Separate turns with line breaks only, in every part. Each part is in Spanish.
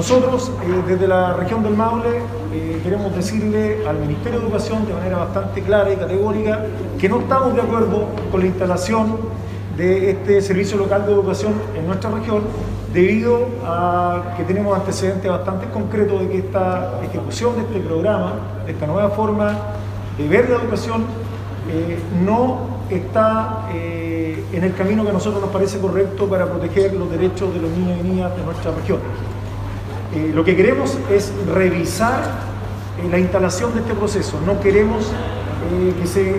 Nosotros, eh, desde la región del Maule, eh, queremos decirle al Ministerio de Educación de manera bastante clara y categórica que no estamos de acuerdo con la instalación de este servicio local de educación en nuestra región debido a que tenemos antecedentes bastante concretos de que esta ejecución de este programa, de esta nueva forma de ver la educación, eh, no está en el camino que a nosotros nos parece correcto para proteger los derechos de los niños y niñas de nuestra región. Eh, lo que queremos es revisar la instalación de este proceso, no queremos que se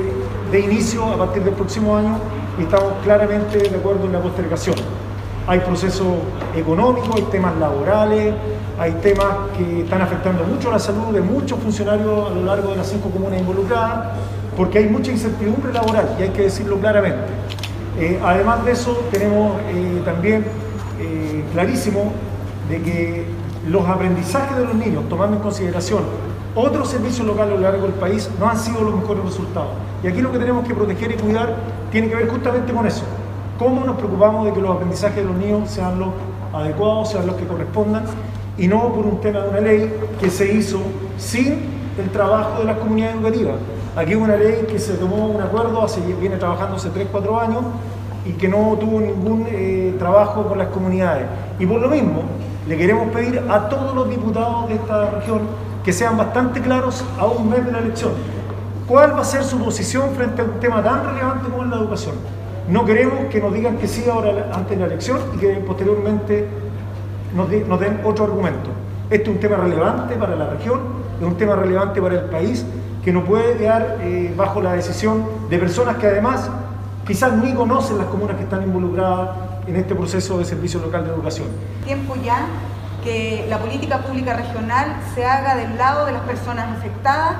dé inicio a partir del próximo año y estamos claramente de acuerdo en la postergación. Hay procesos económicos, hay temas laborales, hay temas que están afectando mucho la salud de muchos funcionarios a lo largo de las cinco comunas involucradas, porque hay mucha incertidumbre laboral y hay que decirlo claramente. Eh, además de eso, tenemos eh, también eh, clarísimo de que los aprendizajes de los niños, tomando en consideración otros servicios locales a lo largo del país, no han sido los mejores resultados. Y aquí lo que tenemos que proteger y cuidar tiene que ver justamente con eso. Cómo nos preocupamos de que los aprendizajes de los niños sean los adecuados, sean los que correspondan, y no por un tema de una ley que se hizo sin el trabajo de las comunidades educativas. Aquí hubo una ley que se tomó un acuerdo, hace, viene trabajando hace 3, 4 años, y que no tuvo ningún eh, trabajo con las comunidades. Y por lo mismo, le queremos pedir a todos los diputados de esta región que sean bastante claros a un mes de la elección. ¿Cuál va a ser su posición frente a un tema tan relevante como es la educación? No queremos que nos digan que sí ahora antes de la elección y que posteriormente nos, den otro argumento. Este es un tema relevante para la región, es un tema relevante para el país, que no puede quedar eh, bajo la decisión de personas que además quizás ni conocen las comunas que están involucradas en este proceso de servicio local de educación.
Tiempo ya que la política pública regional se haga del lado de las personas afectadas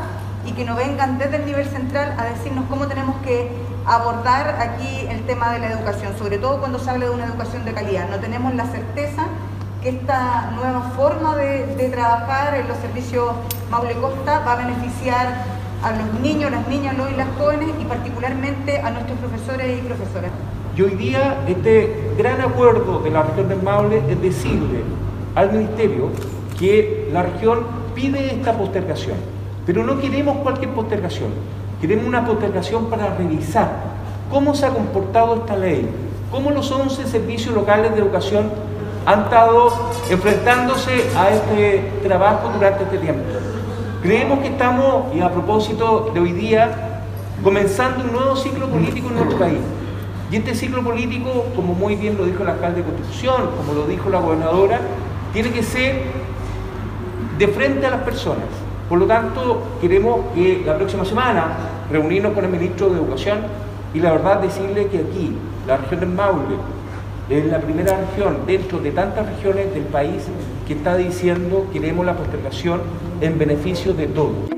y que no vengan desde el nivel central a decirnos cómo tenemos que abordar aquí el tema de la educación, sobre todo cuando se habla de una educación de calidad. No tenemos la certeza que esta nueva forma de, trabajar en los servicios Maule Costa va a beneficiar a los niños, las niñas, los y las jóvenes y particularmente a nuestros profesores y profesoras.
Y hoy día este gran acuerdo de la región del Maule es decirle al Ministerio que la región pide esta postergación, pero no queremos cualquier postergación, queremos una postergación para revisar cómo se ha comportado esta ley, cómo los 11 servicios locales de educación han estado enfrentándose a este trabajo durante este tiempo. Creemos que estamos, y a propósito de hoy día, comenzando un nuevo ciclo político en nuestro país. Y este ciclo político, como muy bien lo dijo el alcalde de Constitución, como lo dijo la gobernadora, tiene que ser de frente a las personas. Por lo tanto, queremos que la próxima semana reunirnos con el ministro de Educación y la verdad decirle que aquí, la región del Maule, es la primera región dentro de tantas regiones del país que está diciendo queremos la postergación en beneficio de todos.